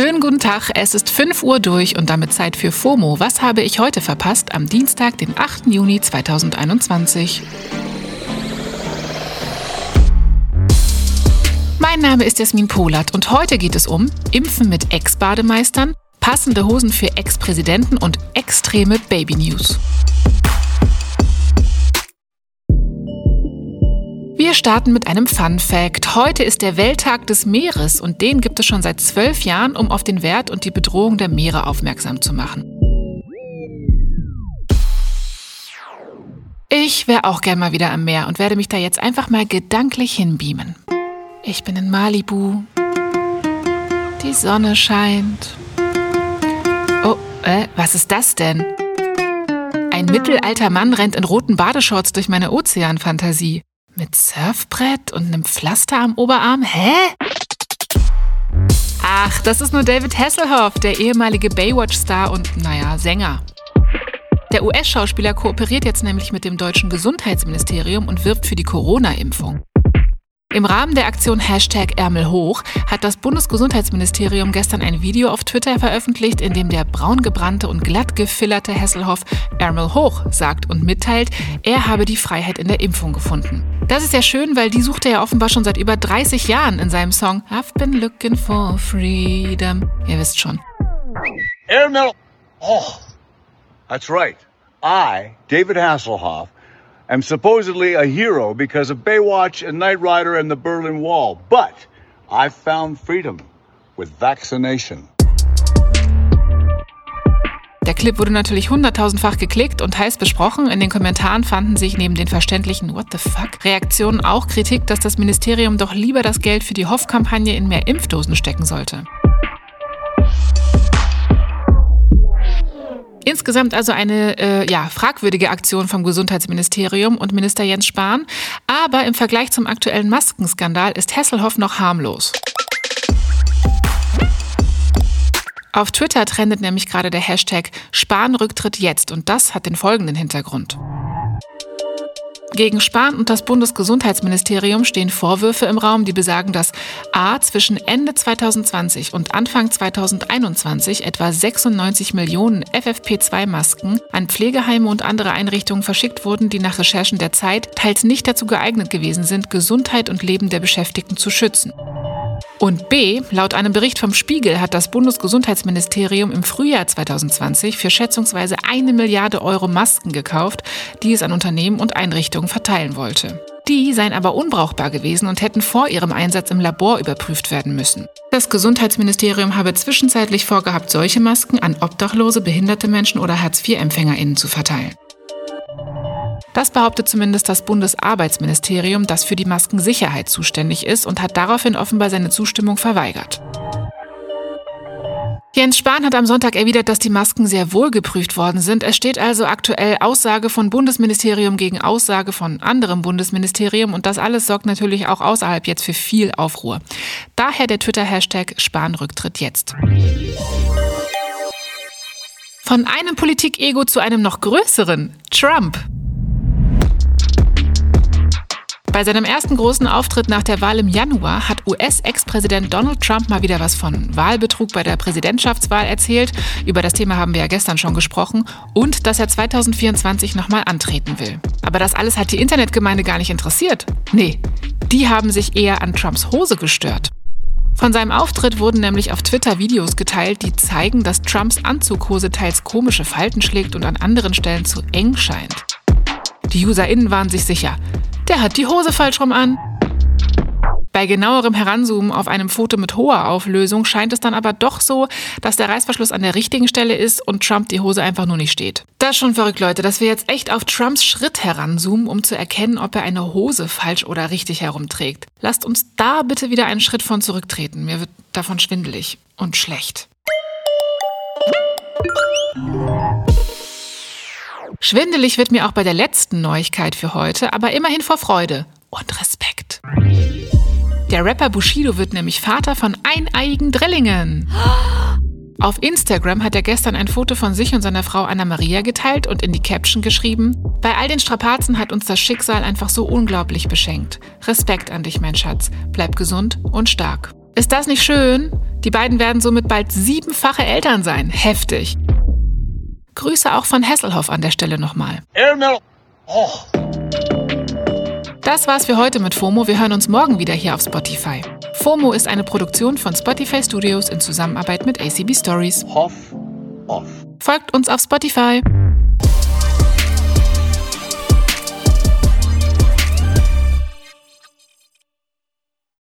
Schönen guten Tag, es ist 5 Uhr durch und damit Zeit für FOMO. Was habe ich heute verpasst am Dienstag, den 8. Juni 2021? Mein Name ist Jasmin Polat und heute geht es um Impfen mit Ex-Bademeistern, passende Hosen für Ex-Präsidenten und extreme Baby-News. Starten mit einem Fun Fact. Heute ist der Welttag des Meeres und den gibt es schon seit zwölf Jahren, um auf den Wert und die Bedrohung der Meere aufmerksam zu machen. Ich wäre auch gern mal wieder am Meer und werde mich da jetzt einfach mal gedanklich hinbeamen. Ich bin in Malibu. Die Sonne scheint. Oh, äh, was ist das denn? Ein mittelalter Mann rennt in roten Badeshorts durch meine Ozeanfantasie. Mit Surfbrett und einem Pflaster am Oberarm? Hä? Ach, das ist nur David Hasselhoff, der ehemalige Baywatch-Star und, naja, Sänger. Der US-Schauspieler kooperiert jetzt nämlich mit dem deutschen Gesundheitsministerium und wirbt für die Corona-Impfung. Im Rahmen der Aktion Hashtag Ärmel hoch hat das Bundesgesundheitsministerium gestern ein Video auf Twitter veröffentlicht, in dem der braungebrannte und glatt gefillerte Hesselhoff Ärmel hoch sagt und mitteilt, er habe die Freiheit in der Impfung gefunden. Das ist ja schön, weil die sucht er ja offenbar schon seit über 30 Jahren in seinem Song I've been looking for freedom. Ihr wisst schon. Ärmel hoch. That's right. I, David Hasselhoff, am supposedly a hero because of Baywatch and Knight Rider and the Berlin Wall. But I found freedom with vaccination. Der Clip wurde natürlich hunderttausendfach geklickt und heiß besprochen. In den Kommentaren fanden sich neben den verständlichen What the fuck Reaktionen auch Kritik, dass das Ministerium doch lieber das Geld für die Hoff-Kampagne in mehr Impfdosen stecken sollte. Insgesamt also eine äh, ja, fragwürdige Aktion vom Gesundheitsministerium und Minister Jens Spahn. Aber im Vergleich zum aktuellen Maskenskandal ist Hesselhoff noch harmlos. Auf Twitter trendet nämlich gerade der Hashtag Spahn-Rücktritt jetzt und das hat den folgenden Hintergrund. Gegen Spahn und das Bundesgesundheitsministerium stehen Vorwürfe im Raum, die besagen, dass A zwischen Ende 2020 und Anfang 2021 etwa 96 Millionen FFP2-Masken an Pflegeheime und andere Einrichtungen verschickt wurden, die nach Recherchen der Zeit teils nicht dazu geeignet gewesen sind, Gesundheit und Leben der Beschäftigten zu schützen. Und B, laut einem Bericht vom Spiegel hat das Bundesgesundheitsministerium im Frühjahr 2020 für schätzungsweise eine Milliarde Euro Masken gekauft, die es an Unternehmen und Einrichtungen verteilen wollte. Die seien aber unbrauchbar gewesen und hätten vor ihrem Einsatz im Labor überprüft werden müssen. Das Gesundheitsministerium habe zwischenzeitlich vorgehabt, solche Masken an Obdachlose, behinderte Menschen oder Hartz-IV-EmpfängerInnen zu verteilen. Das behauptet zumindest das Bundesarbeitsministerium, das für die Maskensicherheit zuständig ist und hat daraufhin offenbar seine Zustimmung verweigert. Jens Spahn hat am Sonntag erwidert, dass die Masken sehr wohl geprüft worden sind. Es steht also aktuell Aussage von Bundesministerium gegen Aussage von anderem Bundesministerium und das alles sorgt natürlich auch außerhalb jetzt für viel Aufruhr. Daher der Twitter-Hashtag Spahn-Rücktritt jetzt. Von einem Politik-Ego zu einem noch größeren, Trump. Bei seinem ersten großen Auftritt nach der Wahl im Januar hat US-Ex-Präsident Donald Trump mal wieder was von Wahlbetrug bei der Präsidentschaftswahl erzählt. Über das Thema haben wir ja gestern schon gesprochen. Und dass er 2024 nochmal antreten will. Aber das alles hat die Internetgemeinde gar nicht interessiert. Nee, die haben sich eher an Trumps Hose gestört. Von seinem Auftritt wurden nämlich auf Twitter Videos geteilt, die zeigen, dass Trumps Anzughose teils komische Falten schlägt und an anderen Stellen zu eng scheint. Die UserInnen waren sich sicher, der hat die Hose falsch rum an. Bei genauerem Heranzoomen auf einem Foto mit hoher Auflösung scheint es dann aber doch so, dass der Reißverschluss an der richtigen Stelle ist und Trump die Hose einfach nur nicht steht. Das ist schon verrückt, Leute, dass wir jetzt echt auf Trumps Schritt heranzoomen, um zu erkennen, ob er eine Hose falsch oder richtig herumträgt. Lasst uns da bitte wieder einen Schritt von zurücktreten. Mir wird davon schwindelig und schlecht. Schwindelig wird mir auch bei der letzten Neuigkeit für heute, aber immerhin vor Freude und Respekt. Der Rapper Bushido wird nämlich Vater von eineiigen Drillingen. Auf Instagram hat er gestern ein Foto von sich und seiner Frau Anna Maria geteilt und in die Caption geschrieben: Bei all den Strapazen hat uns das Schicksal einfach so unglaublich beschenkt. Respekt an dich, mein Schatz. Bleib gesund und stark. Ist das nicht schön? Die beiden werden somit bald siebenfache Eltern sein. Heftig. Grüße auch von Hesselhoff an der Stelle nochmal. Oh. Das war's für heute mit FOMO. Wir hören uns morgen wieder hier auf Spotify. FOMO ist eine Produktion von Spotify Studios in Zusammenarbeit mit ACB Stories. Hoff, off. Folgt uns auf Spotify.